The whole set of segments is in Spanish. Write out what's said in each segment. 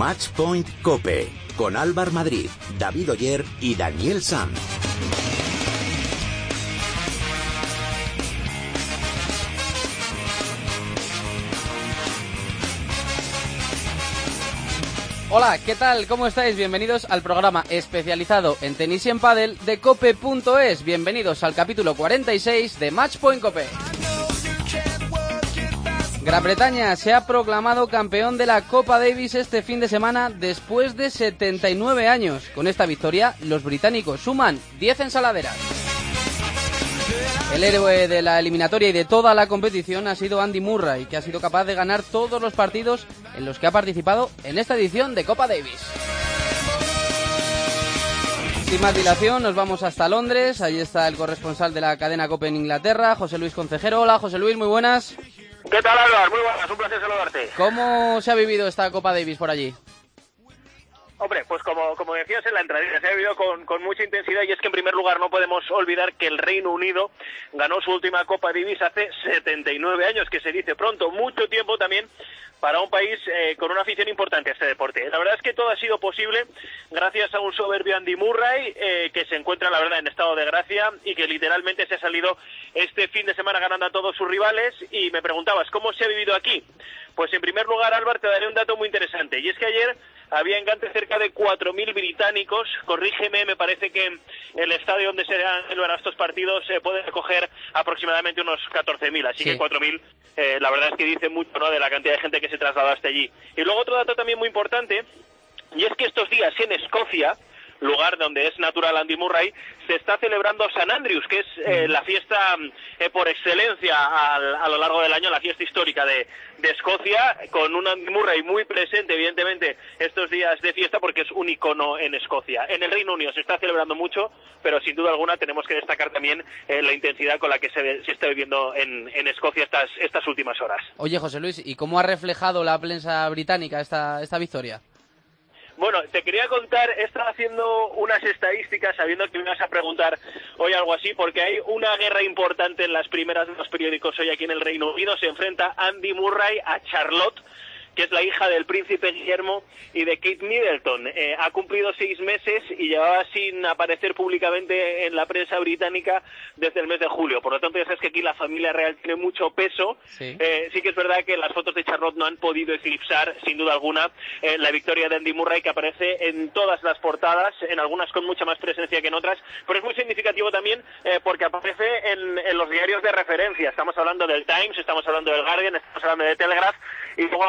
Matchpoint Cope con Álvar Madrid, David Oyer y Daniel Sanz. Hola, ¿qué tal? ¿Cómo estáis? Bienvenidos al programa especializado en tenis y en pádel de cope.es. Bienvenidos al capítulo 46 de Matchpoint Cope. Gran Bretaña se ha proclamado campeón de la Copa Davis este fin de semana después de 79 años. Con esta victoria, los británicos suman 10 ensaladeras. El héroe de la eliminatoria y de toda la competición ha sido Andy Murray, que ha sido capaz de ganar todos los partidos en los que ha participado en esta edición de Copa Davis. Sin más dilación, nos vamos hasta Londres. Ahí está el corresponsal de la cadena Copa en Inglaterra, José Luis Concejero. Hola, José Luis, muy buenas. ¿Qué tal, Álvaro? Muy buenas, un placer saludarte. ¿Cómo se ha vivido esta Copa Davis por allí? Hombre, pues como, como decías en la entradilla, se ha vivido con, con, mucha intensidad y es que en primer lugar no podemos olvidar que el Reino Unido ganó su última Copa Davis hace 79 años, que se dice pronto, mucho tiempo también para un país eh, con una afición importante a este deporte. La verdad es que todo ha sido posible gracias a un soberbio Andy Murray eh, que se encuentra, la verdad, en estado de gracia y que literalmente se ha salido este fin de semana ganando a todos sus rivales. Y me preguntabas, ¿cómo se ha vivido aquí? Pues en primer lugar, Álvaro, te daré un dato muy interesante. Y es que ayer había en Gante cerca de 4.000 británicos. Corrígeme, me parece que el estadio donde se celebran estos partidos se puede recoger aproximadamente unos 14.000. Así Sí. que 4.000, eh, la verdad es que dice mucho ¿no? de la cantidad de gente que se trasladó allí. Y luego otro dato también muy importante, y es que estos días en Escocia, lugar donde es natural Andy Murray, se está celebrando San Andrews, que es eh, la fiesta eh, por excelencia al- a lo largo del año, la fiesta histórica de, de Escocia, con un Andy Murray muy presente, evidentemente, estos días de fiesta, porque es un icono en Escocia. En el Reino Unido se está celebrando mucho, pero sin duda alguna tenemos que destacar también eh, la intensidad con la que se, se está viviendo en, en Escocia estas, estas últimas horas. Oye, José Luis, ¿y cómo ha reflejado la prensa británica esta, esta victoria? Bueno, te quería contar, he estado haciendo unas estadísticas sabiendo que me ibas a preguntar hoy algo así, porque hay una guerra importante en las primeras de los periódicos hoy aquí en el Reino Unido. Se enfrenta Andy Murray a Charlotte que es la hija del príncipe Guillermo y de Kate Middleton. Eh, ha cumplido seis meses y llevaba sin aparecer públicamente en la prensa británica desde el mes de julio. Por lo tanto, ya sabes que aquí la familia real tiene mucho peso. Sí. Eh, sí que es verdad que las fotos de Charlotte no han podido eclipsar, sin duda alguna, eh, la victoria de Andy Murray, que aparece en todas las portadas, en algunas con mucha más presencia que en otras, pero es muy significativo también eh, porque aparece en, en los diarios de referencia. Estamos hablando del Times, estamos hablando del Guardian, estamos hablando de Telegraph, y luego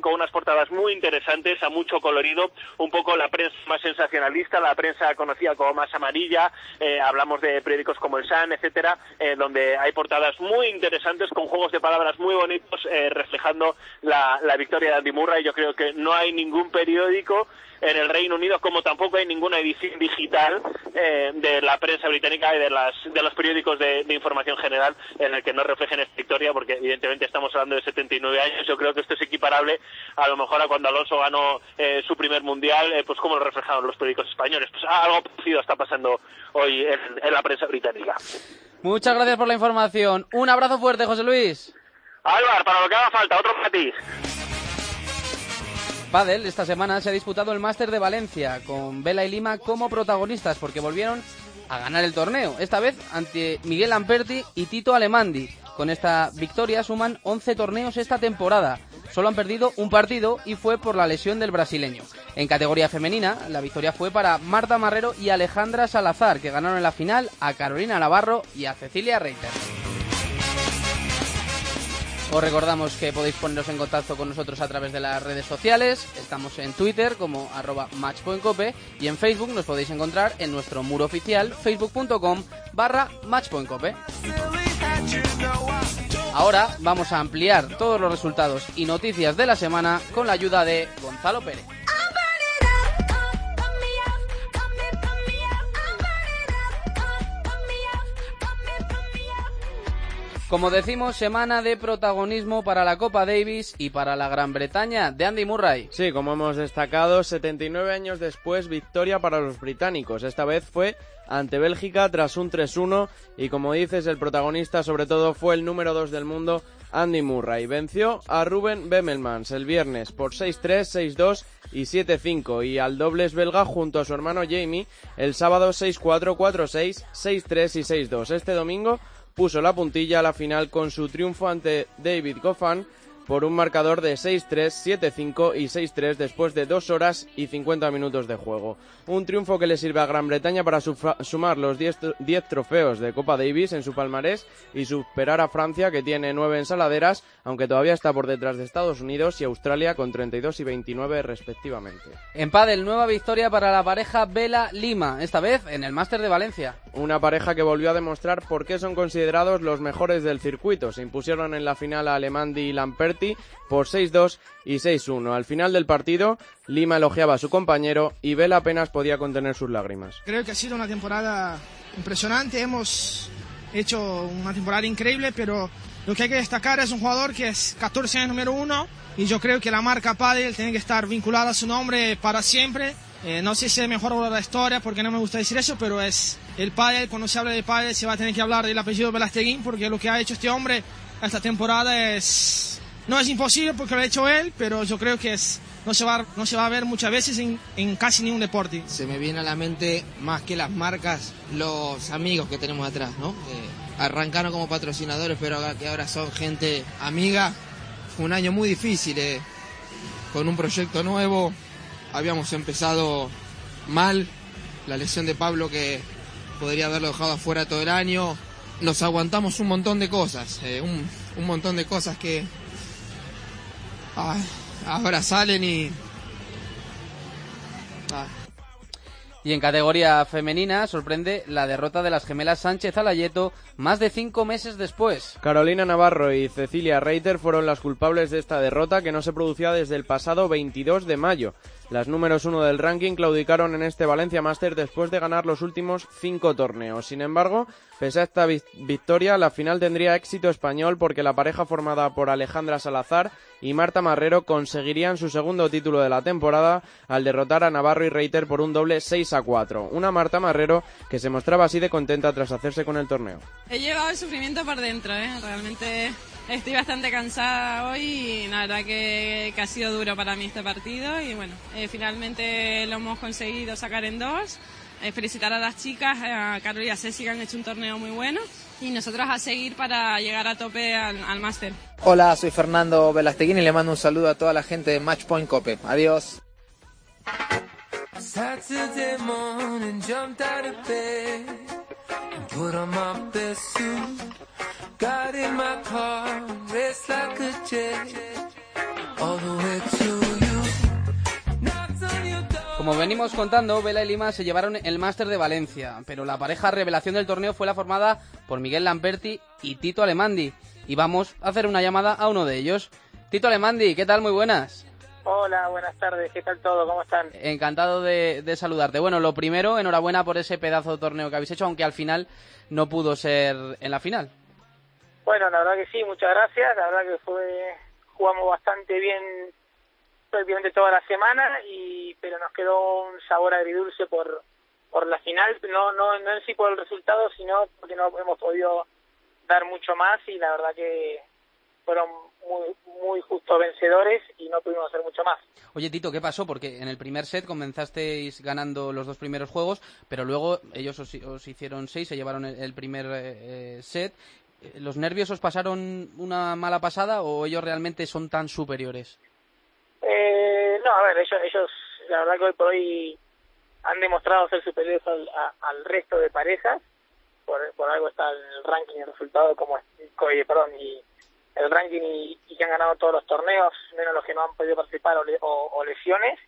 con unas portadas muy interesantes, a mucho colorido, un poco la prensa más sensacionalista, la prensa conocida como más amarilla, eh, hablamos de periódicos como el Sun, etcétera, eh, donde hay portadas muy interesantes con juegos de palabras muy bonitos eh, reflejando la, la victoria de Andy Murray. Yo creo que no hay ningún periódico en el Reino Unido, como tampoco hay ninguna edición digital eh, de la prensa británica y de, las, de los periódicos de, de información general en el que no reflejen esta victoria, porque evidentemente estamos hablando de 79 años. Yo creo que esto es equiparable a lo mejor a cuando Alonso ganó eh, su primer mundial, eh, pues como lo reflejaron los periódicos españoles. Pues algo parecido está pasando hoy en, en la prensa británica. Muchas gracias por la información. Un abrazo fuerte, José Luis. Álvaro, para lo que haga falta, otro para ti. Padel, esta semana se ha disputado el Máster de Valencia con Vela y Lima como protagonistas porque volvieron a ganar el torneo, esta vez ante Miguel Lamperti y Tito Alemandi. Con esta victoria suman 11 torneos esta temporada. Solo han perdido un partido y fue por la lesión del brasileño. En categoría femenina, la victoria fue para Marta Marrero y Alejandra Salazar, que ganaron en la final a Carolina Navarro y a Cecilia Reiter. Os recordamos que podéis poneros en contacto con nosotros a través de las redes sociales. Estamos en Twitter como arroba matchpointcope y en Facebook nos podéis encontrar en nuestro muro oficial facebook.com barra matchpointcope. Ahora vamos a ampliar todos los resultados y noticias de la semana con la ayuda de Gonzalo Pérez. Como decimos, semana de protagonismo para la Copa Davis y para la Gran Bretaña de Andy Murray. Sí, como hemos destacado, 79 años después, victoria para los británicos. Esta vez fue ante Bélgica tras un 3-1 y como dices, el protagonista sobre todo fue el número 2 del mundo, Andy Murray. Venció a Ruben Bemelmans el viernes por 6-3, 6-2 y 7-5 y al dobles belga junto a su hermano Jamie el sábado 6-4, 4-6, 6-3 y 6-2. Este domingo puso la puntilla a la final con su triunfo ante David Goffin por un marcador de 6-3, 7-5 y 6-3 después de 2 horas y 50 minutos de juego. Un triunfo que le sirve a Gran Bretaña para sumar los 10 trofeos de Copa Davis en su palmarés y superar a Francia que tiene 9 ensaladeras, aunque todavía está por detrás de Estados Unidos y Australia con 32 y 29 respectivamente. En pádel, nueva victoria para la pareja Vela Lima, esta vez en el Máster de Valencia. Una pareja que volvió a demostrar por qué son considerados los mejores del circuito. Se impusieron en la final a Alemandi y Lamperti por 6-2 y 6-1. Al final del partido, Lima elogiaba a su compañero y Vela apenas podía contener sus lágrimas. Creo que ha sido una temporada impresionante. Hemos hecho una temporada increíble, pero lo que hay que destacar es un jugador que es 14 años número uno y yo creo que la marca Padel tiene que estar vinculada a su nombre para siempre. Eh, no sé si es mejor de la historia porque no me gusta decir eso, pero es el Padel. Cuando se habla de Padel se va a tener que hablar del apellido Velasteguín porque lo que ha hecho este hombre esta temporada es no es imposible porque lo ha hecho él, pero yo creo que es, no, se va, no se va a ver muchas veces en, casi ningún deporte. Se me viene a la mente más que las marcas, los amigos que tenemos atrás, ¿no? Eh, arrancaron como patrocinadores, pero que ahora son gente amiga. Fue un año muy difícil, eh, con un proyecto nuevo. Habíamos empezado mal, la lesión de Pablo que podría haberlo dejado afuera todo el año. Nos aguantamos un montón de cosas, eh, un, un montón de cosas que, ahora salen y... Y en categoría femenina sorprende la derrota de las gemelas Sánchez Alayeto más de cinco meses después. Carolina Navarro y Cecilia Reiter fueron las culpables de esta derrota que no se producía desde el pasado 22 de mayo. Las números uno del ranking claudicaron en este Valencia Master después de ganar los últimos cinco torneos. Sin embargo, pese a esta victoria, la final tendría éxito español porque la pareja formada por Alejandra Salazar y Marta Marrero conseguirían su segundo título de la temporada al derrotar a Navarro y Reiter por un doble 6 a 4. Una Marta Marrero que se mostraba así de contenta tras hacerse con el torneo. He llevado el sufrimiento por dentro, ¿eh? realmente Estoy bastante cansada hoy y la verdad que, ha sido duro para mí este partido y bueno, eh, finalmente lo hemos conseguido sacar en dos. Eh, felicitar a las chicas, a Carol y a Ceci que han hecho un torneo muy bueno y nosotros a seguir para llegar a tope al, al máster. Hola, soy Fernando Velasteguín y le mando un saludo a toda la gente de Matchpoint Cope. Adiós. Como venimos contando, Vela y Lima se llevaron el máster de Valencia, pero la pareja revelación del torneo fue la formada por Miguel Lamperti y Tito Alemandi. Y vamos a hacer una llamada a uno de ellos. Tito Alemandi, ¿qué tal? Muy buenas. Hola, buenas tardes, ¿qué tal todo? ¿Cómo están? Encantado de, de, saludarte. Bueno, lo primero, enhorabuena por ese pedazo de torneo que habéis hecho, aunque al final no pudo ser en la final. Bueno, la verdad que sí, muchas gracias. La verdad que fue jugamos bastante bien prácticamente toda la semana y pero nos quedó un sabor agridulce por por la final, no no no en sí por el resultado, sino porque no hemos podido dar mucho más y la verdad que fueron muy, muy justos vencedores y no pudimos hacer mucho más. Oye, Tito, ¿qué pasó? Porque en el primer set comenzasteis ganando los dos primeros juegos, pero luego ellos os, hicieron seis, se llevaron el, primer eh, set. ¿Los nervios os pasaron una mala pasada o ellos realmente son tan superiores? Eh, no, a ver, ellos, ellos, la verdad que hoy por hoy han demostrado ser superiores al, al resto de parejas. Por, por algo está el ranking, el resultado como, perdón, y el ranking y, que han ganado todos los torneos, menos los que no han podido participar o, lesiones.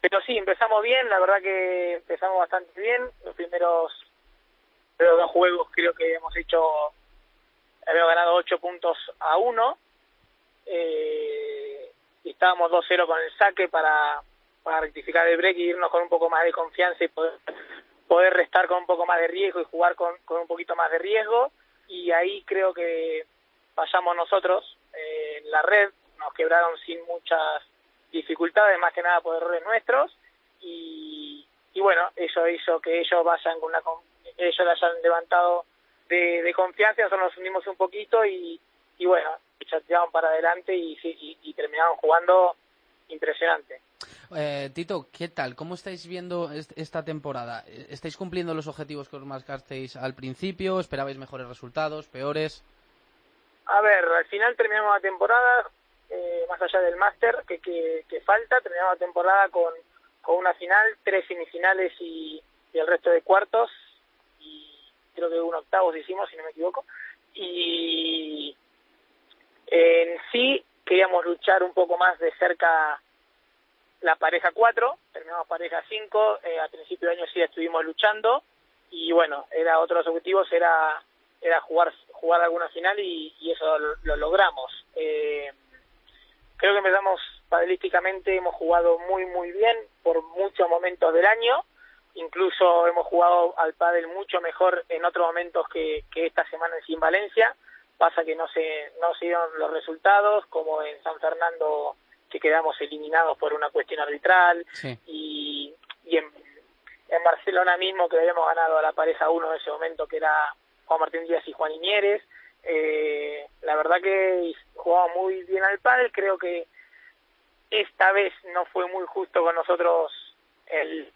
Pero sí, empezamos bien, la verdad que empezamos bastante bien. Los primeros, dos juegos creo que hemos hecho, habíamos ganado 8 puntos a 1. Eh, y estábamos 2-0 con el saque para, para rectificar el break y irnos con un poco más de confianza y poder, poder restar con un poco más de riesgo y jugar con, con un poquito más de riesgo. Y ahí creo que pasamos nosotros eh, en la red, nos quebraron sin muchas dificultades, más que nada por errores nuestros, y, y bueno, eso hizo que ellos vayan con una ellos hayan levantado de, confianza, nosotros nos unimos un poquito y, y bueno, chateaban para adelante y, y, y terminaron jugando impresionante. Eh, Tito, ¿qué tal? ¿Cómo estáis viendo esta temporada? ¿Estáis cumpliendo los objetivos que os marcasteis al principio? ¿Esperabais mejores resultados, peores? A ver, al final terminamos la temporada, eh, más allá del máster que, que, falta, terminamos la temporada con, con una final, tres semifinales y, el resto de cuartos, y creo que un octavos hicimos, si no me equivoco, y en sí queríamos luchar un poco más de cerca la pareja 4, terminamos pareja 5, eh, a principio de año sí estuvimos luchando y bueno, era otro de los objetivos era era jugar jugar alguna final y, eso lo, logramos. Eh, creo que empezamos padelísticamente, hemos jugado muy muy bien por muchos momentos del año, incluso hemos jugado al pádel mucho mejor en otros momentos que, que esta semana en Sin Valencia, pasa que no se no se dieron los resultados como en San Fernando que quedamos eliminados por una cuestión arbitral. Y, y en, en, Barcelona mismo que habíamos ganado a la pareja uno en ese momento que era Juan Martín Díaz y Juan Iñieres eh, la verdad que jugaba muy bien al pádel. Creo que esta vez no fue muy justo con nosotros el,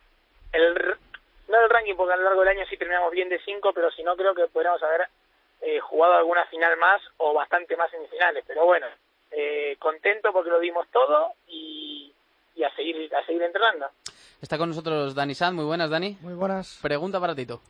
el no el ranking porque a lo largo del año sí terminamos bien de cinco pero si no creo que podríamos haber eh, jugado alguna final más o bastante más semifinales pero bueno eh, contento porque lo dimos todo y, a seguir a seguir entrenando. Está con nosotros Dani Sanz, muy buenas Dani. Muy buenas. Pregunta para Tito.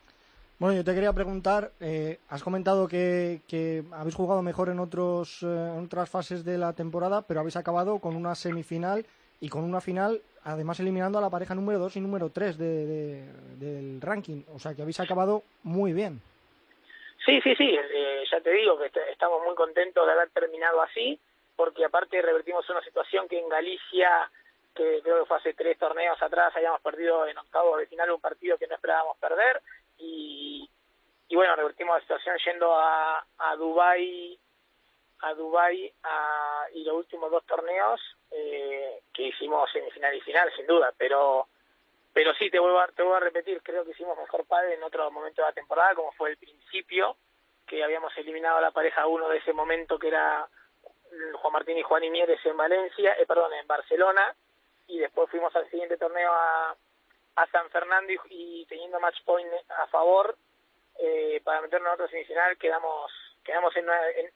Bueno, yo te quería preguntar, eh, has comentado que, que, habéis jugado mejor en, otros, eh, en otras fases de la temporada, pero habéis acabado con una semifinal y con una final, además eliminando a la pareja número 2 y número 3 de, del ranking. O sea que habéis acabado muy bien. Sí, sí, sí, ya te digo que estamos muy contentos de haber terminado así porque aparte revertimos una situación que en Galicia, que creo que fue hace tres torneos atrás, habíamos perdido en octavos de final un partido que no esperábamos perder y, y bueno, revertimos la situación yendo a, a Dubai a Dubai a, y los últimos dos torneos eh, que hicimos semifinal y final sin duda pero pero sí te vuelvo a, te vuelvo a repetir creo que hicimos mejor padre en otro momento de la temporada como fue el principio que habíamos eliminado a la pareja uno de ese momento que era Juan Martín y Juan Imieres en Valencia, eh, perdón, en Barcelona, y después fuimos al siguiente torneo a, a San Fernando y, teniendo match point a favor eh, para meternos en otro semifinal quedamos quedamos en,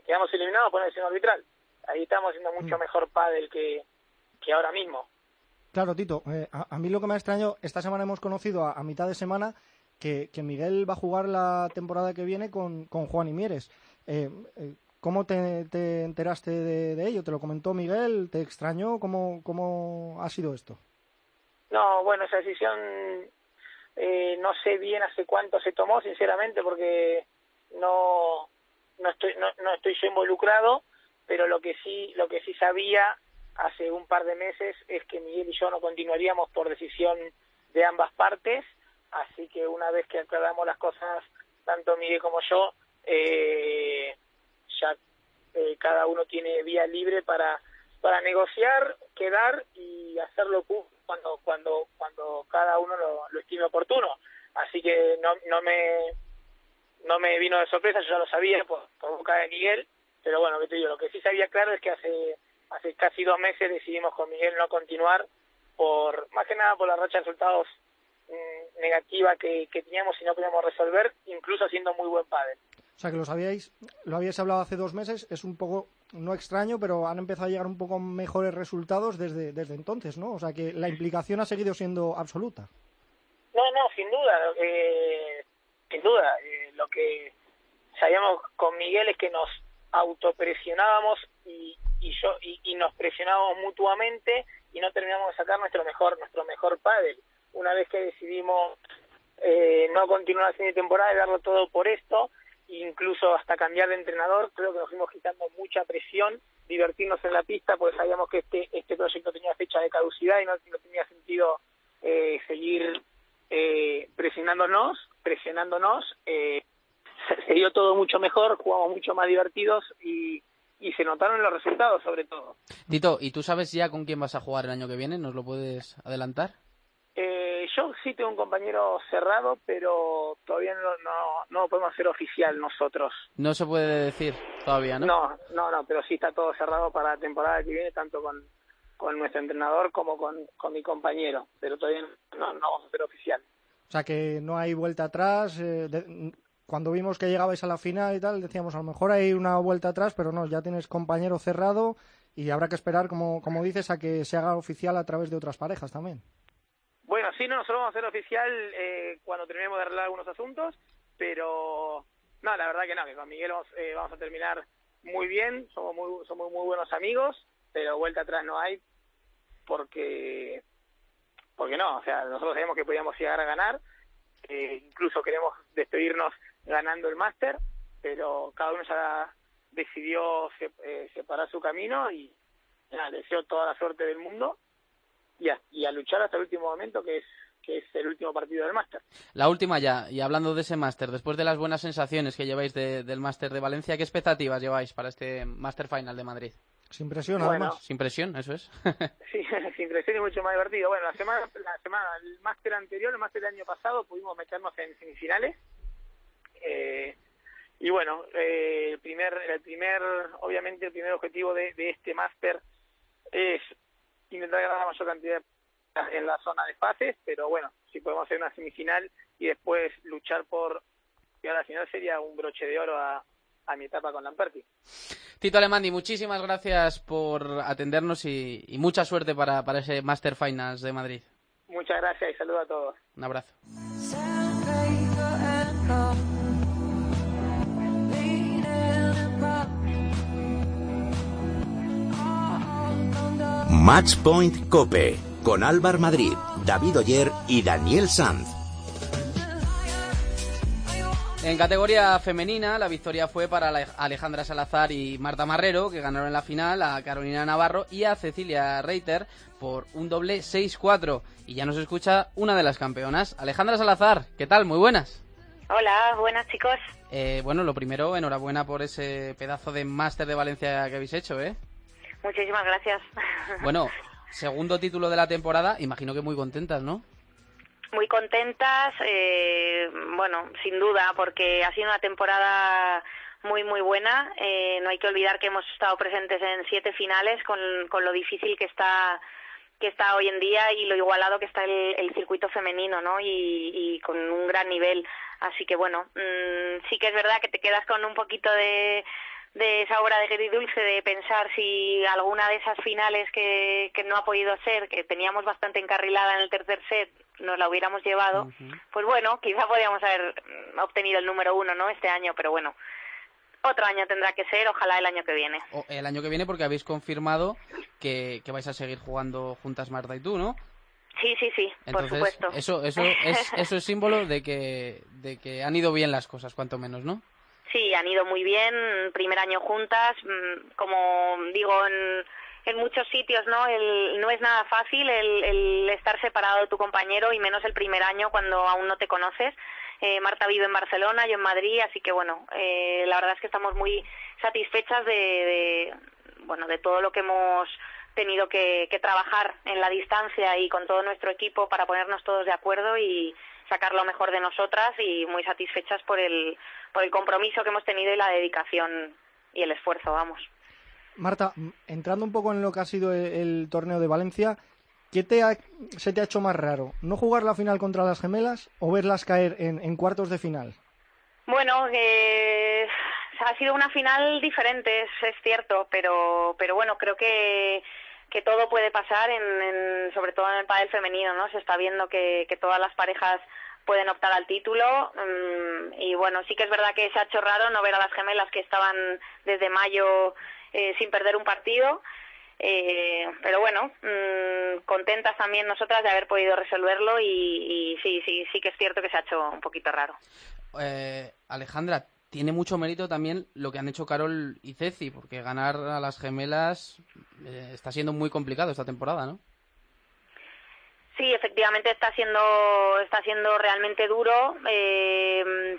quedamos eliminados por una decisión arbitral. Ahí estamos haciendo mucho mm. mejor pádel que, que ahora mismo. Claro, Tito, eh, a, mí lo que me ha extrañado, esta semana hemos conocido a, mitad de semana que, que, Miguel va a jugar la temporada que viene con, con Juan Imieres. Eh, eh, ¿Cómo te, enteraste de, ello? ¿Te lo comentó Miguel? ¿Te extrañó? ¿Cómo, cómo ha sido esto? No, bueno, esa decisión eh, no sé bien hace cuánto se tomó, sinceramente, porque no no estoy no, no estoy yo involucrado, pero lo que sí lo que sí sabía hace un par de meses es que Miguel y yo no continuaríamos por decisión de ambas partes, así que una vez que aclaramos las cosas, tanto Miguel como yo, eh, ya eh, cada uno tiene vía libre para para negociar, quedar y hacerlo cuando cuando cuando cada uno lo, lo estime oportuno. Así que no no me no me vino de sorpresa, yo ya lo sabía por, por boca de Miguel, pero bueno, que te digo, lo que sí sabía claro es que hace hace casi dos meses decidimos con Miguel no continuar por más que nada por la racha de resultados mm, negativa que, que teníamos y no podíamos resolver, incluso haciendo muy buen padre. O sea que lo sabíais, lo habíais hablado hace dos meses, es un poco, no extraño, pero han empezado a llegar un poco mejores resultados desde, desde entonces, ¿no? O sea que la implicación ha seguido siendo absoluta. No, no, sin duda, eh, sin duda. Eh, lo que sabíamos con Miguel es que nos autopresionábamos y, y yo y, nos presionábamos mutuamente y no terminamos de sacar nuestro mejor nuestro mejor pádel. Una vez que decidimos eh, no continuar la siguiente temporada y darlo todo por esto, incluso hasta cambiar de entrenador, creo que nos fuimos quitando mucha presión, divertirnos en la pista, porque sabíamos que este, este proyecto tenía fecha de caducidad y no, tenía sentido eh, seguir eh, presionándonos, presionándonos, eh, se, dio todo mucho mejor, jugamos mucho más divertidos y, y se notaron los resultados sobre todo. Dito, ¿y tú sabes ya con quién vas a jugar el año que viene? ¿Nos lo puedes adelantar? Eh, yo sí tengo un compañero cerrado, pero todavía no, no, no lo podemos hacer oficial nosotros. No se puede decir todavía, ¿no? No, no, no, pero sí está todo cerrado para la temporada que viene, tanto con, con nuestro entrenador como con, con mi compañero, pero todavía no, no vamos a hacer oficial. O sea que no hay vuelta atrás. eh, de- cuando vimos que llegabais a la final y tal, decíamos a lo mejor hay una vuelta atrás, pero no, ya tienes compañero cerrado y habrá que esperar, como, como dices, a que se haga oficial a través de otras parejas también. Bueno, sí, no, nosotros vamos a hacer oficial eh, cuando terminemos de arreglar algunos asuntos, pero no, la verdad que no, que con Miguel vamos, eh, vamos a terminar muy bien, somos muy, somos muy buenos amigos, pero vuelta atrás no hay porque porque no, o sea, nosotros sabemos que podíamos llegar a ganar, eh, incluso queremos despedirnos ganando el máster, pero cada uno ya decidió eh, separar su camino y nada, deseo toda la suerte del mundo y a, y a luchar hasta el último momento que es que es el último partido del máster. La última ya, y hablando de ese máster, después de las buenas sensaciones que lleváis de- del máster de Valencia, ¿qué expectativas lleváis para este máster final de Madrid? Sin presión, Bueno. además. Sin presión, eso es. Sí, sin presión y mucho más divertido. Bueno, la semana, la semana, el máster anterior, el máster del año pasado, pudimos meternos en semifinales. Eh, y bueno, eh, el primer, el primer, obviamente el primer objetivo de, de este máster es intentar ganar la mayor cantidad de en la zona de fases, pero bueno, si podemos hacer una semifinal y después luchar por llegar a la final sería un broche de oro a, a mi etapa con Lamperti. Tito Alemandi, muchísimas gracias por atendernos y, y mucha suerte para, para ese Master Finals de Madrid. Muchas gracias y saludo a todos. Un abrazo. Match Point Cope con Álvar Madrid, David Oyer y Daniel Sanz. En categoría femenina, la victoria fue para Ale- Alejandra Salazar y Marta Marrero, que ganaron en la final a Carolina Navarro y a Cecilia Reiter por un doble 6-4. Y ya nos escucha una de las campeonas, Alejandra Salazar. ¿Qué tal? Muy buenas. Hola, buenas chicos. Eh, bueno, lo primero, enhorabuena por ese pedazo de máster de Valencia que habéis hecho, ¿eh? Muchísimas gracias. Bueno, segundo título de la temporada, imagino que muy contentas, ¿no? Muy contentas, eh, bueno, sin duda, porque ha sido una temporada muy, muy buena. Eh, no hay que olvidar que hemos estado presentes en siete finales con, con lo difícil que está que está hoy en día y lo igualado que está el, el circuito femenino, ¿no? Y, con un gran nivel. Así que bueno, mm, sí que es verdad que te quedas con un poquito de, de esa obra de agridulce de pensar si alguna de esas finales que, que no ha podido ser, que teníamos bastante encarrilada en el tercer set, nos la hubiéramos llevado, pues bueno, quizá podíamos haber mm, obtenido el número uno, ¿no? Este año, pero bueno, otro año tendrá que ser, ojalá el año que viene. O el año que viene porque habéis confirmado que, que vais a seguir jugando juntas Marta y tú, ¿no? Sí, sí, sí, por supuesto. Eso, eso, es, eso es símbolo de que, de que han ido bien las cosas, cuanto menos, ¿no? Sí, han ido muy bien, primer año juntas, mm, como digo en, en muchos sitios, ¿no? El, no es nada fácil el, el estar separado de tu compañero y menos el primer año cuando aún no te conoces. Eh, Marta vive en Barcelona, yo en Madrid, así que bueno, eh, la verdad es que estamos muy satisfechas de, de, bueno, de todo lo que hemos tenido que, que trabajar en la distancia y con todo nuestro equipo para ponernos todos de acuerdo y sacar lo mejor de nosotras y muy satisfechas por el, por el compromiso que hemos tenido y la dedicación y el esfuerzo, vamos. Marta, entrando un poco en lo que ha sido el, el torneo de Valencia, ¿qué te ha- se te ha hecho más raro? ¿No jugar la final contra las gemelas o verlas caer en, en cuartos de final? Bueno, eh, ha sido una final diferente, es, es cierto, pero, pero bueno, creo que, que todo puede pasar, en, en- sobre todo en el pádel femenino, ¿no? Se está viendo que, que todas las parejas pueden optar al título mm, y bueno, sí que es verdad que se ha hecho raro no ver a las gemelas que estaban desde mayo eh, sin perder un partido. Eh, pero bueno, mm, contentas también nosotras de haber podido resolverlo y, y sí, sí, sí que es cierto que se ha hecho un poquito raro. Eh, Alejandra, tiene mucho mérito también lo que han hecho Carol y Ceci, porque ganar a las gemelas eh, está siendo muy complicado esta temporada, ¿no? Sí, efectivamente está siendo está siendo realmente duro. Eh,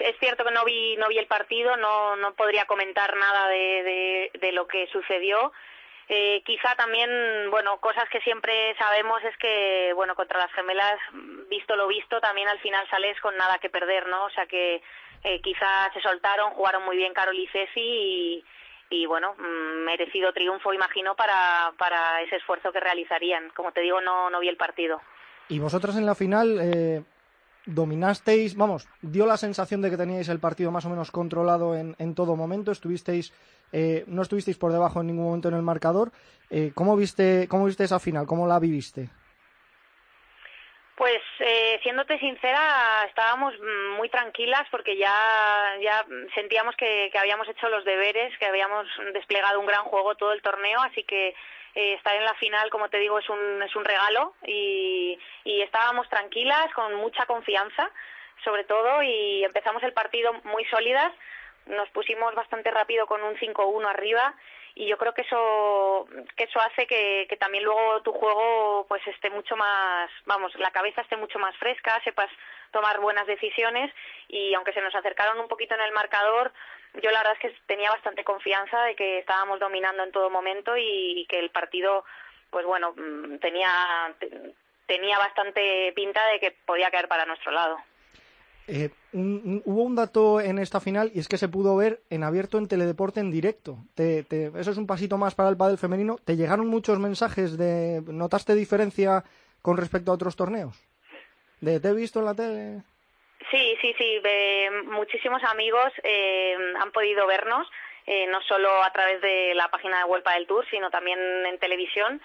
es cierto que no vi no vi el partido, no no podría comentar nada de, de, de lo que sucedió. Eh, quizá también, bueno, cosas que siempre sabemos es que, bueno, contra las gemelas, visto lo visto, también al final sales con nada que perder, ¿no? O sea que eh, quizá se soltaron, jugaron muy bien Carol y Ceci y, y bueno, mm, merecido triunfo, imagino, para, para ese esfuerzo que realizarían. Como te digo, no, no vi el partido. Y vosotras en la final eh, dominasteis, vamos, dio la sensación de que teníais el partido más o menos controlado en, en todo momento, estuvisteis, eh, no estuvisteis por debajo en ningún momento en el marcador. Eh, ¿cómo, viste, ¿Cómo viste esa final? ¿Cómo la viviste? Pues eh, siéndote sincera, estábamos muy tranquilas porque ya, ya sentíamos que, que habíamos hecho los deberes, que habíamos desplegado un gran juego todo el torneo, así que eh, estar en la final, como te digo, es un, es un regalo y, y estábamos tranquilas, con mucha confianza, sobre todo, y empezamos el partido muy sólidas. Nos pusimos bastante rápido con un 5-1 arriba y yo creo que eso que eso hace que, que también luego tu juego pues esté mucho más vamos la cabeza esté mucho más fresca sepas tomar buenas decisiones y aunque se nos acercaron un poquito en el marcador yo la verdad es que tenía bastante confianza de que estábamos dominando en todo momento y, que el partido pues bueno mm, tenía tenía bastante pinta de que podía caer para nuestro lado eh, hubo un dato en esta final y es que se pudo ver en abierto en Teledeporte en directo. Te, te, eso es un pasito más para el pádel femenino. ¿Te llegaron muchos mensajes de... ¿Notaste diferencia con respecto a otros torneos? ¿De te he visto en la tele? Sí, sí, sí. Eh, muchísimos amigos eh, han podido vernos, eh, no solo a través de la página de Huelpa del Tour, sino también en televisión.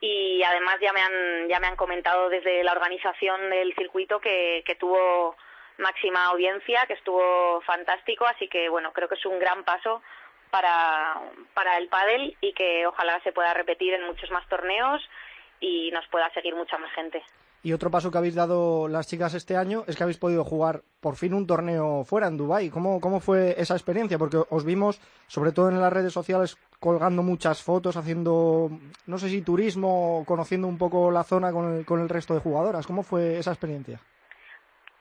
Y además ya me han, ya me han comentado desde la organización del circuito que tuvo máxima audiencia, que estuvo fantástico, así que bueno, creo que es un gran paso para, para el pádel y que ojalá se pueda repetir en muchos más torneos y nos pueda seguir mucha más gente. Y otro paso que habéis dado las chicas este año es que habéis podido jugar por fin un torneo fuera en Dubái. ¿Cómo, ¿Cómo fue esa experiencia? Porque os vimos, sobre todo en las redes sociales, colgando muchas fotos, haciendo, no sé si turismo, conociendo un poco la zona con el, con el resto de jugadoras. ¿Cómo fue esa experiencia?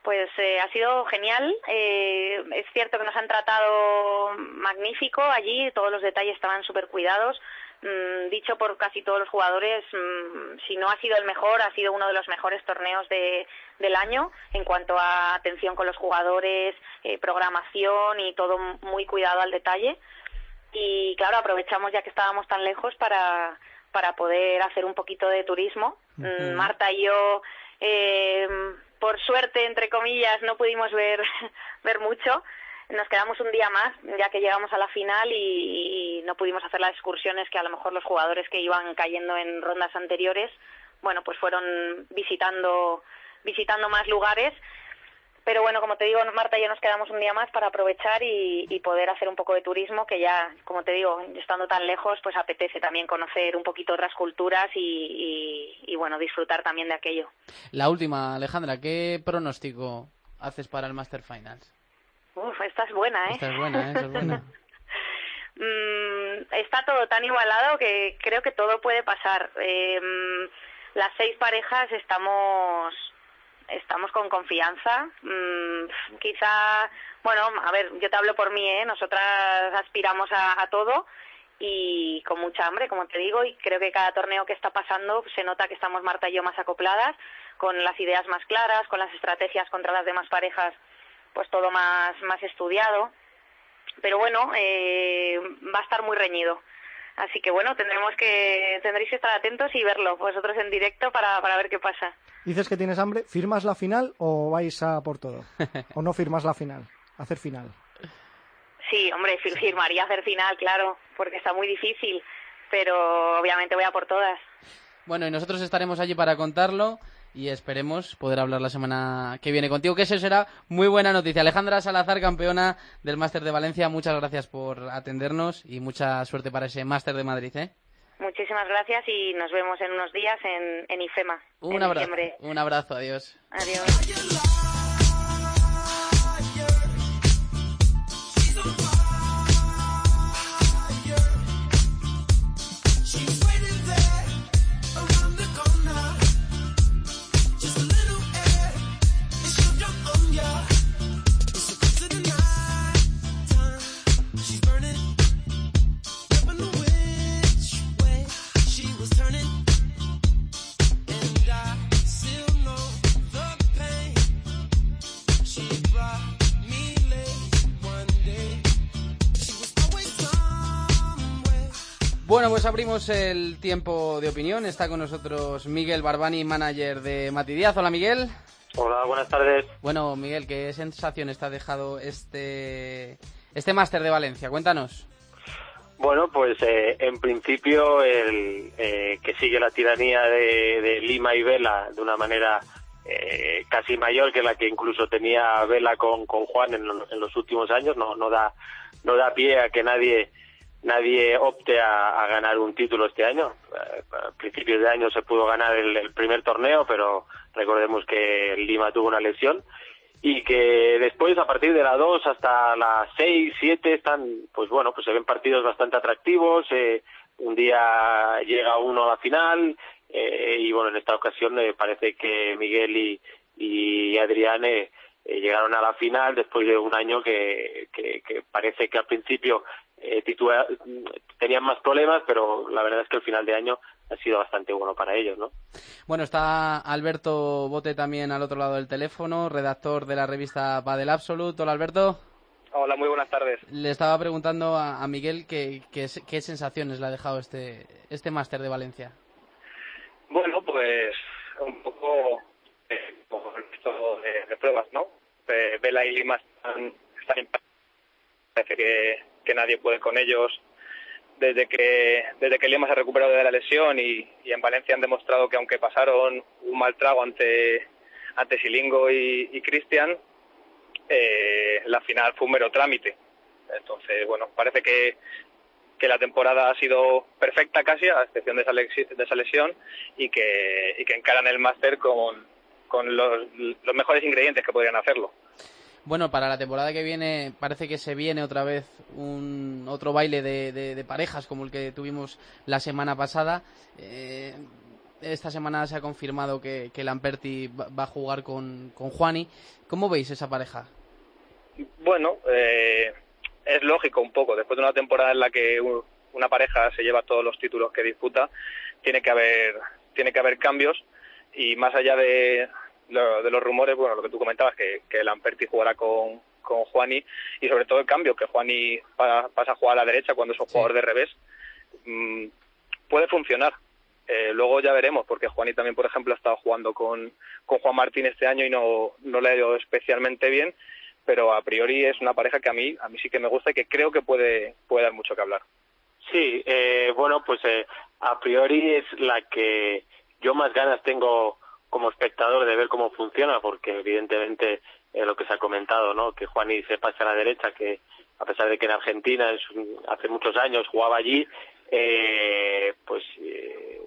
Pues eh, ha sido genial. Eh, es cierto que nos han tratado magnífico allí, todos los detalles estaban súper cuidados. Mm, dicho por casi todos los jugadores, mm, si no ha sido el mejor, ha sido uno de los mejores torneos de, del año en cuanto a atención con los jugadores, eh, programación y todo muy cuidado al detalle. Y claro, aprovechamos ya que estábamos tan lejos para, para poder hacer un poquito de turismo. Mm, Marta y yo eh, por suerte, entre comillas, no pudimos ver, ver mucho. Nos quedamos un día más, ya que llegamos a la final y, y, no pudimos hacer las excursiones que a lo mejor los jugadores que iban cayendo en rondas anteriores, bueno, pues fueron visitando, visitando más lugares pero bueno, como te digo, Marta y yo nos quedamos un día más para aprovechar y, y, poder hacer un poco de turismo, que ya, como te digo, estando tan lejos, pues apetece también conocer un poquito otras culturas y, y, y bueno, disfrutar también de aquello. La última, Alejandra, ¿qué pronóstico haces para el Master Finals? Uf, esta es buena, ¿eh? Esta es buena, ¿eh? Esta es buena. mm, está todo tan igualado que creo que todo puede pasar. Eh, las seis parejas estamos estamos con confianza. Mm, quizá, bueno, a ver, yo te hablo por mí, ¿eh? Nosotras aspiramos a, a, todo y con mucha hambre, como te digo, y creo que cada torneo que está pasando se nota que estamos Marta y yo más acopladas, con las ideas más claras, con las estrategias contra las demás parejas, pues todo más, más estudiado. Pero bueno, eh, va a estar muy reñido. Así que bueno, tendremos que, tendréis que estar atentos y verlo vosotros en directo para, para ver qué pasa. Dices que tienes hambre, ¿firmas la final o vais a por todo? ¿O no firmas la final? Hacer final. Sí, hombre, firmaría hacer final, claro, porque está muy difícil, pero obviamente voy a por todas. Bueno, y nosotros estaremos allí para contarlo y esperemos poder hablar la semana que viene contigo, que eso será muy buena noticia. Alejandra Salazar, campeona del Máster de Valencia, muchas gracias por atendernos y mucha suerte para ese Máster de Madrid. ¿eh? Muchísimas gracias y nos vemos en unos días en, en IFEMA. Un en abrazo. Diciembre. Un abrazo, adiós. Adiós. Pues abrimos el tiempo de opinión. Está con nosotros Miguel Barbani, manager de Matidiaz. Hola, Miguel. Hola, buenas tardes. Bueno, Miguel, ¿qué sensación está dejado este, este máster de Valencia? Cuéntanos. Bueno, pues eh, en principio el eh, que sigue la tiranía de, Lima y Vela de una manera eh, casi mayor que la que incluso tenía Vela con, con Juan en, los últimos años, no, no da no da pie a que nadie nadie opte a, ganar un título este año. Eh, a principios de año se pudo ganar el, primer torneo, pero recordemos que Lima tuvo una lesión y que después a partir de la 2 hasta la 6, 7 están, pues bueno, pues se ven partidos bastante atractivos. Eh, un día llega uno a la final eh, y bueno, en esta ocasión me parece que Miguel y, y Adrián llegaron a la final después de un año que, que, que parece que al principio eh, tenían más problemas, pero la verdad es que el final de año ha sido bastante bueno para ellos, ¿no? Bueno, está Alberto Bote también al otro lado del teléfono, redactor de la revista Padel Absolute. Hola, Alberto. Hola, muy buenas tardes. Le estaba preguntando a, Miguel qué, qué, sensaciones le ha dejado este, este máster de Valencia. Bueno, pues un poco eh, esto de, pruebas, ¿no? Vela y Lima están, están parece que que nadie puede con ellos. Desde que desde que Lima se ha recuperado de la lesión y, en Valencia han demostrado que aunque pasaron un mal trago ante ante Silingo y, Cristian eh, la final fue un mero trámite. Entonces bueno parece que que la temporada ha sido perfecta casi a excepción de esa, de esa lesión y que, y que encaran el máster con, con los, los mejores ingredientes que podrían hacerlo bueno, para la temporada que viene parece que se viene otra vez un otro baile de, parejas como el que tuvimos la semana pasada. Eh, esta semana se ha confirmado que, que Lamperti va a jugar con, con Juani. ¿Cómo veis esa pareja? Bueno, eh, es lógico un poco. Después de una temporada en la que una pareja se lleva todos los títulos que disputa, tiene que haber, tiene que haber cambios y más allá de, de los rumores, bueno, lo que tú comentabas, que, que Lamperti jugará con, con Juani y sobre todo el cambio, que Juani pasa a jugar a la derecha cuando es un jugador de revés, mm, puede funcionar. Eh, luego ya veremos, porque Juani también, por ejemplo, ha estado jugando con, con Juan Martín este año y no, no le ha ido especialmente bien, pero a priori es una pareja que a mí, a mí sí que me gusta y que creo que puede, puede dar mucho que hablar. Sí, eh, bueno, pues eh, a priori es la que yo más ganas tengo como espectador de ver cómo funciona, porque evidentemente eh, lo que se ha comentado, ¿no? Que Juani se pasa a la derecha, que a pesar de que en Argentina es hace muchos años jugaba allí, eh, pues eh,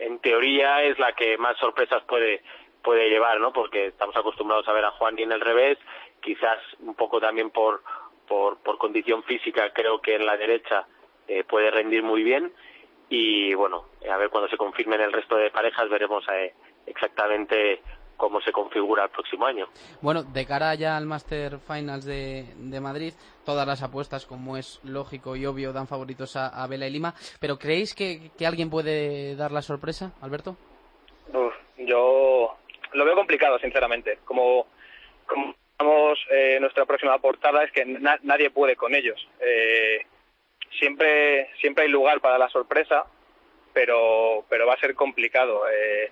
en teoría es la que más sorpresas puede puede llevar, ¿no? Porque estamos acostumbrados a ver a Juani en el revés, quizás un poco también por por, por condición física creo que en la derecha eh, puede rendir muy bien y bueno, a ver cuando se confirmen el resto de parejas veremos eh, exactamente cómo se configura el próximo año. Bueno, de cara ya al Master Finals de, de Madrid, todas las apuestas, como es lógico y obvio, dan favoritos a, Vela y Lima. ¿Pero creéis que, alguien puede dar la sorpresa, Alberto? yo lo veo complicado, sinceramente. Como, como eh, nuestra próxima portada, es que nadie puede con ellos. Eh, siempre, siempre hay lugar para la sorpresa, pero, pero va a ser complicado. Eh,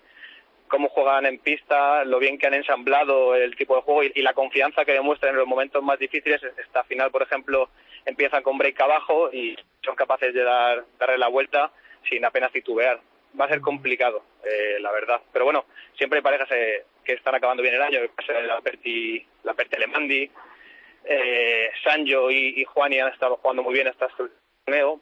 cómo juegan en pista, lo bien que han ensamblado el tipo de juego y, la confianza que demuestran en los momentos más difíciles. Esta final, por ejemplo, empiezan con break abajo y son capaces de dar, darle la vuelta sin apenas titubear. Va a ser complicado, eh, la verdad. Pero bueno, siempre hay parejas eh, que están acabando bien el año, la Perti, la Perti Alemandi, eh, Sanjo y, y Juani han estado jugando muy bien este torneo.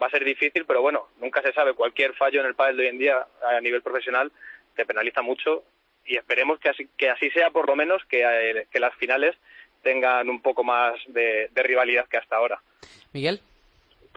Va a ser difícil, pero bueno, nunca se sabe. Cualquier fallo en el pádel de hoy en día a nivel profesional te penaliza mucho y esperemos que así, que así sea por lo menos que, eh, que las finales tengan un poco más de, rivalidad que hasta ahora. Miguel.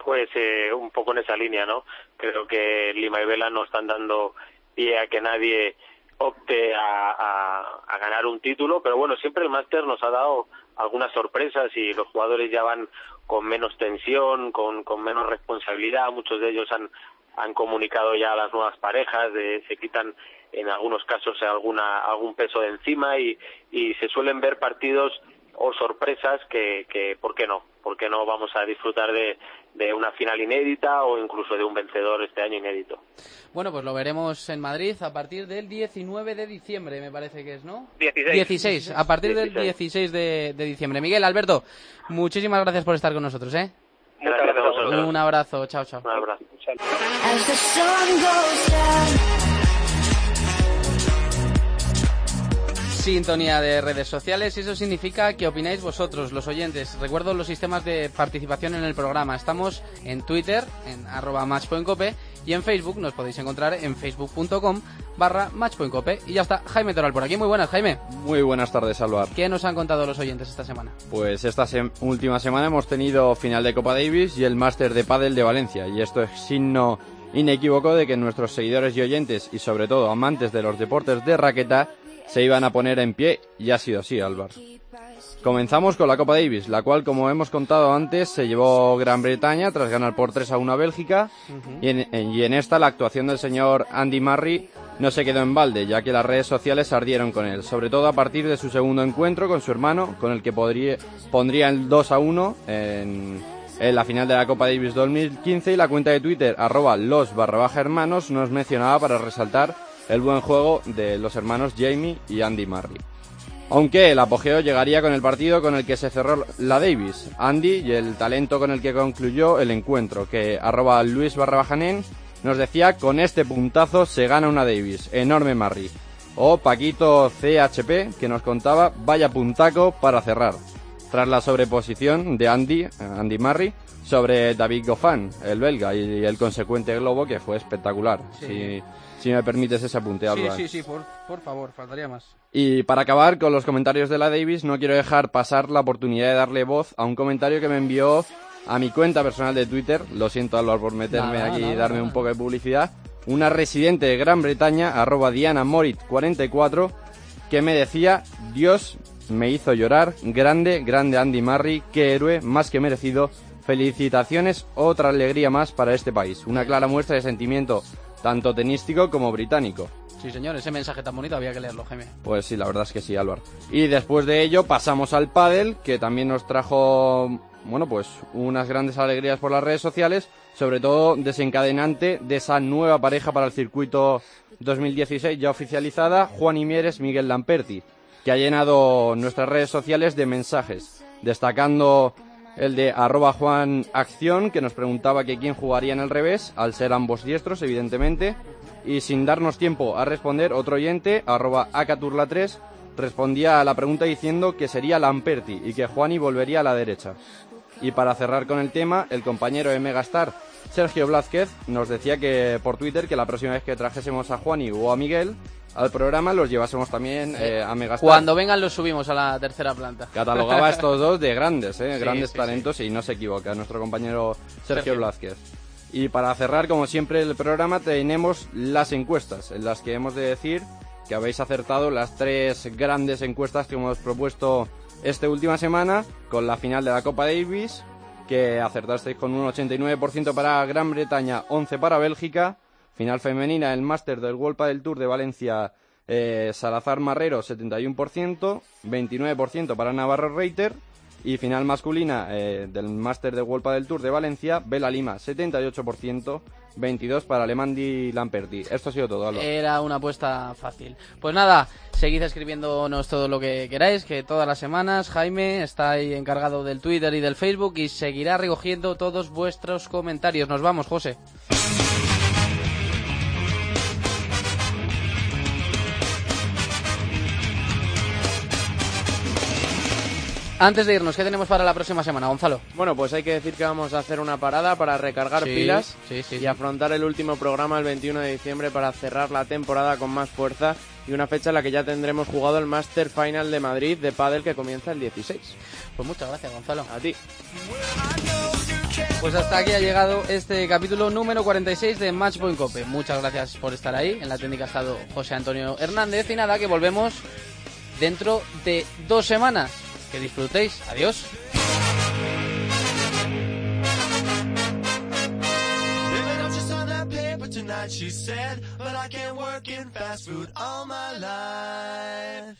Pues eh, un poco en esa línea, ¿no? Creo que Lima y Vela no están dando pie a que nadie opte a, a, ganar un título, pero bueno, siempre el máster nos ha dado algunas sorpresas y los jugadores ya van con menos tensión, con, con menos responsabilidad, muchos de ellos han, han comunicado ya a las nuevas parejas, de, se quitan en algunos casos alguna, algún peso de encima y, y se suelen ver partidos o sorpresas que, que, ¿por qué no? ¿Por qué no vamos a disfrutar de, de una final inédita o incluso de un vencedor este año inédito. Bueno, pues lo veremos en Madrid a partir del 19 de diciembre, me parece que es, ¿no? 16. 16, a partir del 16 de, de diciembre. Miguel, Alberto, muchísimas gracias por estar con nosotros, ¿eh? Muchas gracias a vosotros. Un abrazo, chao, chao. Un abrazo. As Sintonía de redes sociales y eso significa que opináis vosotros, los oyentes. Recuerdo los sistemas de participación en el programa. Estamos en Twitter, en arroba matchpointcope y en Facebook nos podéis encontrar en facebook.com barra matchpointcope. Y ya está, Jaime Toral por aquí. Muy buenas, Jaime. Muy buenas tardes, Álvaro. ¿Qué nos han contado los oyentes esta semana? Pues esta última semana hemos tenido final de Copa Davis y el Máster de Pádel de Valencia y esto es signo inequívoco de que nuestros seguidores y oyentes y sobre todo amantes de los deportes de raqueta se iban a poner en pie y ha sido así, Álvaro. Comenzamos con la Copa Davis, la cual, como hemos contado antes, se llevó Gran Bretaña tras ganar por 3 a 1 a Bélgica. Y en, en- y en esta, la actuación del señor Andy Murray no se quedó en balde, ya que las redes sociales ardieron con él, sobre todo a partir de su segundo encuentro con su hermano, con el que podría, pondría el 2 a 1 en, en la final de la Copa Davis 2015. Y la cuenta de Twitter, arroba los barra baja hermanos, nos mencionaba para resaltar el buen juego de los hermanos Jamie y Andy Murray. Aunque el apogeo llegaría con el partido con el que se cerró la Davis, Andy y el talento con el que concluyó el encuentro, que arroba Luis barra bajanen nos decía con este puntazo se gana una Davis, enorme Murray. O Paquito CHP que nos contaba vaya puntaco para cerrar. Tras la sobreposición de Andy, eh, Andy Murray, sobre David Goffin, el belga, y el consecuente globo que fue espectacular. Sí. Si, si me permites ese apunte, Sí, Álvaro. sí, sí, por, por favor, faltaría más. Y para acabar con los comentarios de la Davis, no quiero dejar pasar la oportunidad de darle voz a un comentario que me envió a mi cuenta personal de Twitter. Lo siento, Álvaro, por meterme Nada, aquí y darme nada. un poco de publicidad. Una residente de Gran Bretaña, arroba Diana Morit44, que me decía, Dios me hizo llorar, grande, grande Andy Murray, qué héroe, más que merecido. Felicitaciones, otra alegría más para este país. Una clara muestra de sentimiento, tanto tenístico como británico. Sí, señor, ese mensaje tan bonito había que leerlo, Jaime. Pues sí, la verdad es que sí, Álvaro. Y después de ello pasamos al pádel, que también nos trajo, bueno, pues unas grandes alegrías por las redes sociales, sobre todo desencadenante de esa nueva pareja para el circuito 2016 ya oficializada, Juan Imieres, Miguel Lamperti, que ha llenado nuestras redes sociales de mensajes, destacando el de arroba Juan Acción, que nos preguntaba que quién jugaría en el revés, al ser ambos diestros, evidentemente, y sin darnos tiempo a responder, otro oyente, arroba Acaturla3, respondía a la pregunta diciendo que sería Lamperti y que Juani volvería a la derecha. Y para cerrar con el tema, el compañero de Megastar, Sergio Blázquez, nos decía que por Twitter que la próxima vez que trajésemos a Juani o a Miguel al programa los llevásemos también eh, a Megastar. Cuando vengan los subimos a la tercera planta. Catalogaba a estos dos de grandes, ¿eh? Sí, grandes sí, talentos y no se equivoca, nuestro compañero Sergio, Sergio. Blázquez. Y para cerrar, como siempre, el programa tenemos las encuestas, en las que hemos de decir que habéis acertado las tres grandes encuestas que hemos propuesto esta última semana con la final de la Copa Davis, que acertasteis con un 89% para Gran Bretaña, 11% para Bélgica, final femenina el Máster del World del Tour de Valencia, eh, Salazar Marrero, 71%, 29% para Navarro Reiter, y final masculina eh, del Máster de World del Tour de Valencia, Bela Lima, 78%, 22% para Alemandi Lamperti. Esto ha sido todo. Era una apuesta fácil. Pues nada, seguid escribiéndonos todo lo que queráis, que todas las semanas Jaime está ahí encargado del Twitter y del Facebook y seguirá recogiendo todos vuestros comentarios. Nos vamos, José. Antes de irnos, ¿qué tenemos para la próxima semana, Gonzalo? Bueno, pues hay que decir que vamos a hacer una parada para recargar Sí, pilas sí, sí, y afrontar el último programa el 21 de diciembre para cerrar la temporada con más fuerza y una fecha en la que ya tendremos jugado el Master Final de Madrid de pádel que comienza el 16. Pues muchas gracias, Gonzalo. A ti. Pues hasta aquí ha llegado este capítulo número 46 de Matchpoint Cope. Muchas gracias por estar ahí. En la técnica ha estado José Antonio Hernández. Y nada, que volvemos dentro de dos semanas. Que disfrutéis. Adiós. Tonight, she said, but I can't work in fast food all my life.